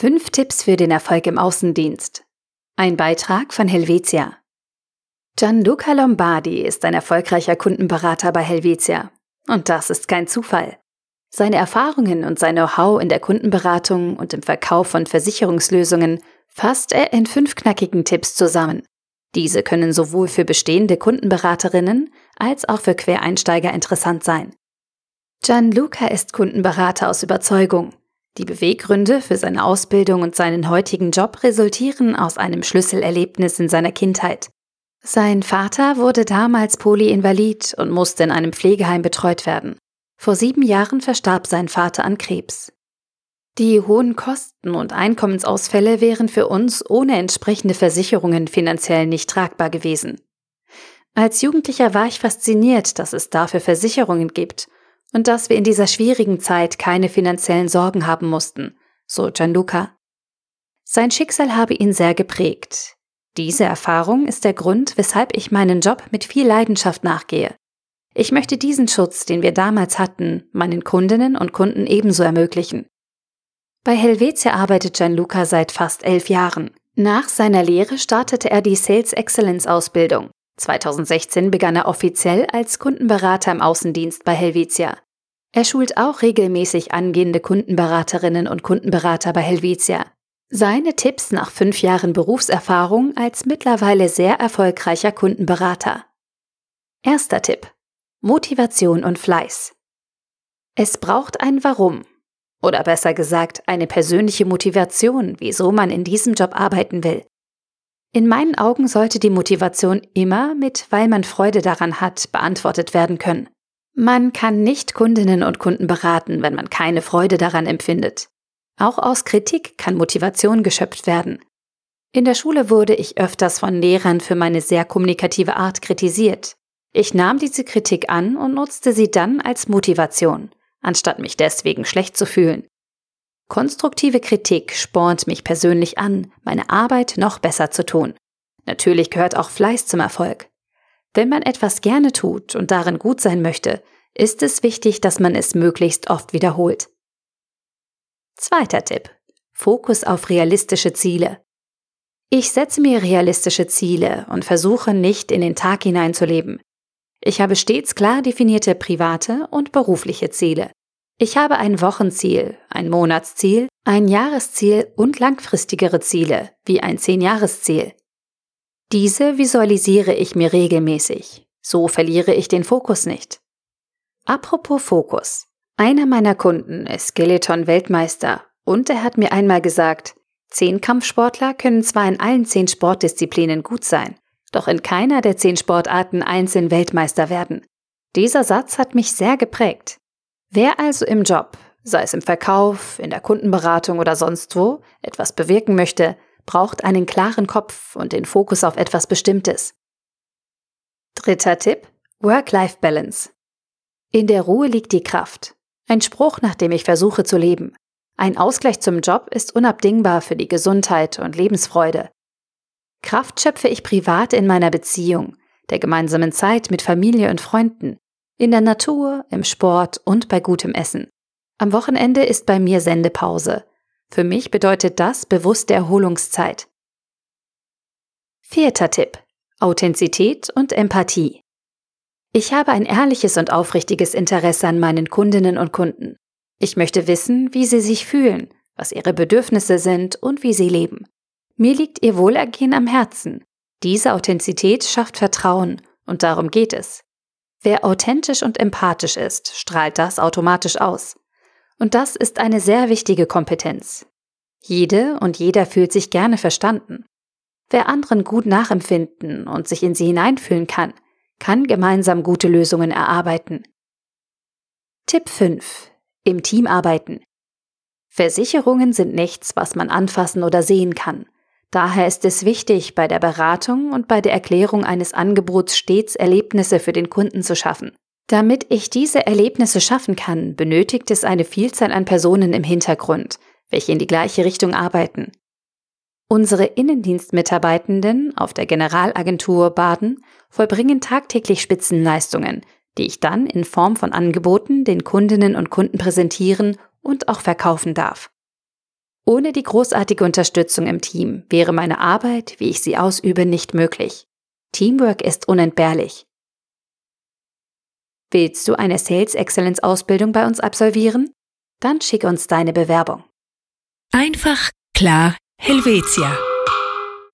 Fünf Tipps für den Erfolg im Außendienst. Ein Beitrag von Helvetia. Gianluca Lombardi ist ein erfolgreicher Kundenberater bei Helvetia. Und das ist kein Zufall. Seine Erfahrungen und sein Know-how in der Kundenberatung und im Verkauf von Versicherungslösungen fasst er in fünf knackigen Tipps zusammen. Diese können sowohl für bestehende Kundenberaterinnen als auch für Quereinsteiger interessant sein. Gianluca ist Kundenberater aus Überzeugung. Die Beweggründe für seine Ausbildung und seinen heutigen Job resultieren aus einem Schlüsselerlebnis in seiner Kindheit. Sein Vater wurde damals polyinvalid und musste in einem Pflegeheim betreut werden. Vor sieben Jahren verstarb sein Vater an Krebs. Die hohen Kosten und Einkommensausfälle wären für uns ohne entsprechende Versicherungen finanziell nicht tragbar gewesen. Als Jugendlicher war ich fasziniert, dass es dafür Versicherungen gibt und dass wir in dieser schwierigen Zeit keine finanziellen Sorgen haben mussten, so Gianluca. Sein Schicksal habe ihn sehr geprägt. Diese Erfahrung ist der Grund, weshalb ich meinen Job mit viel Leidenschaft nachgehe. Ich möchte diesen Schutz, den wir damals hatten, meinen Kundinnen und Kunden ebenso ermöglichen. Bei Helvetia arbeitet Gianluca seit fast elf Jahren. Nach seiner Lehre startete er die Sales Excellence Ausbildung. 2016 begann er offiziell als Kundenberater im Außendienst bei Helvetia. Er schult auch regelmäßig angehende Kundenberaterinnen und Kundenberater bei Helvetia. Seine Tipps nach fünf Jahren Berufserfahrung als mittlerweile sehr erfolgreicher Kundenberater. Erster Tipp. Motivation und Fleiß. Es braucht ein Warum. Oder besser gesagt, eine persönliche Motivation, wieso man in diesem Job arbeiten will. In meinen Augen sollte die Motivation immer mit weil man Freude daran hat beantwortet werden können. Man kann nicht Kundinnen und Kunden beraten, wenn man keine Freude daran empfindet. Auch aus Kritik kann Motivation geschöpft werden. In der Schule wurde ich öfters von Lehrern für meine sehr kommunikative Art kritisiert. Ich nahm diese Kritik an und nutzte sie dann als Motivation, anstatt mich deswegen schlecht zu fühlen. Konstruktive Kritik spornt mich persönlich an, meine Arbeit noch besser zu tun. Natürlich gehört auch Fleiß zum Erfolg. Wenn man etwas gerne tut und darin gut sein möchte, ist es wichtig, dass man es möglichst oft wiederholt. Zweiter Tipp. Fokus auf realistische Ziele. Ich setze mir realistische Ziele und versuche nicht in den Tag hineinzuleben. Ich habe stets klar definierte private und berufliche Ziele. Ich habe ein Wochenziel, ein Monatsziel, ein Jahresziel und langfristigere Ziele, wie ein Zehnjahresziel. Diese visualisiere ich mir regelmäßig. So verliere ich den Fokus nicht. Apropos Fokus. Einer meiner Kunden ist Skeleton-Weltmeister und er hat mir einmal gesagt, zehn Kampfsportler können zwar in allen zehn Sportdisziplinen gut sein, doch in keiner der zehn Sportarten einzeln Weltmeister werden. Dieser Satz hat mich sehr geprägt. Wer also im Job, sei es im Verkauf, in der Kundenberatung oder sonst wo, etwas bewirken möchte, braucht einen klaren Kopf und den Fokus auf etwas Bestimmtes. Dritter Tipp. Work-Life-Balance. In der Ruhe liegt die Kraft. Ein Spruch, nach dem ich versuche zu leben. Ein Ausgleich zum Job ist unabdingbar für die Gesundheit und Lebensfreude. Kraft schöpfe ich privat in meiner Beziehung, der gemeinsamen Zeit mit Familie und Freunden, in der Natur, im Sport und bei gutem Essen. Am Wochenende ist bei mir Sendepause. Für mich bedeutet das bewusste Erholungszeit. Vierter Tipp. Authentizität und Empathie. Ich habe ein ehrliches und aufrichtiges Interesse an meinen Kundinnen und Kunden. Ich möchte wissen, wie sie sich fühlen, was ihre Bedürfnisse sind und wie sie leben. Mir liegt ihr Wohlergehen am Herzen. Diese Authentizität schafft Vertrauen und darum geht es. Wer authentisch und empathisch ist, strahlt das automatisch aus. Und das ist eine sehr wichtige Kompetenz. Jede und jeder fühlt sich gerne verstanden. Wer anderen gut nachempfinden und sich in sie hineinfühlen kann, kann gemeinsam gute Lösungen erarbeiten. Tipp 5. Im Team arbeiten. Versicherungen sind nichts, was man anfassen oder sehen kann. Daher ist es wichtig, bei der Beratung und bei der Erklärung eines Angebots stets Erlebnisse für den Kunden zu schaffen. Damit ich diese Erlebnisse schaffen kann, benötigt es eine Vielzahl an Personen im Hintergrund, welche in die gleiche Richtung arbeiten. Unsere Innendienstmitarbeitenden auf der Generalagentur Baden vollbringen tagtäglich Spitzenleistungen, die ich dann in Form von Angeboten den Kundinnen und Kunden präsentieren und auch verkaufen darf. Ohne die großartige Unterstützung im Team wäre meine Arbeit, wie ich sie ausübe, nicht möglich. Teamwork ist unentbehrlich. Willst du eine Sales Excellence Ausbildung bei uns absolvieren? Dann schick uns deine Bewerbung. Einfach, klar, Helvetia.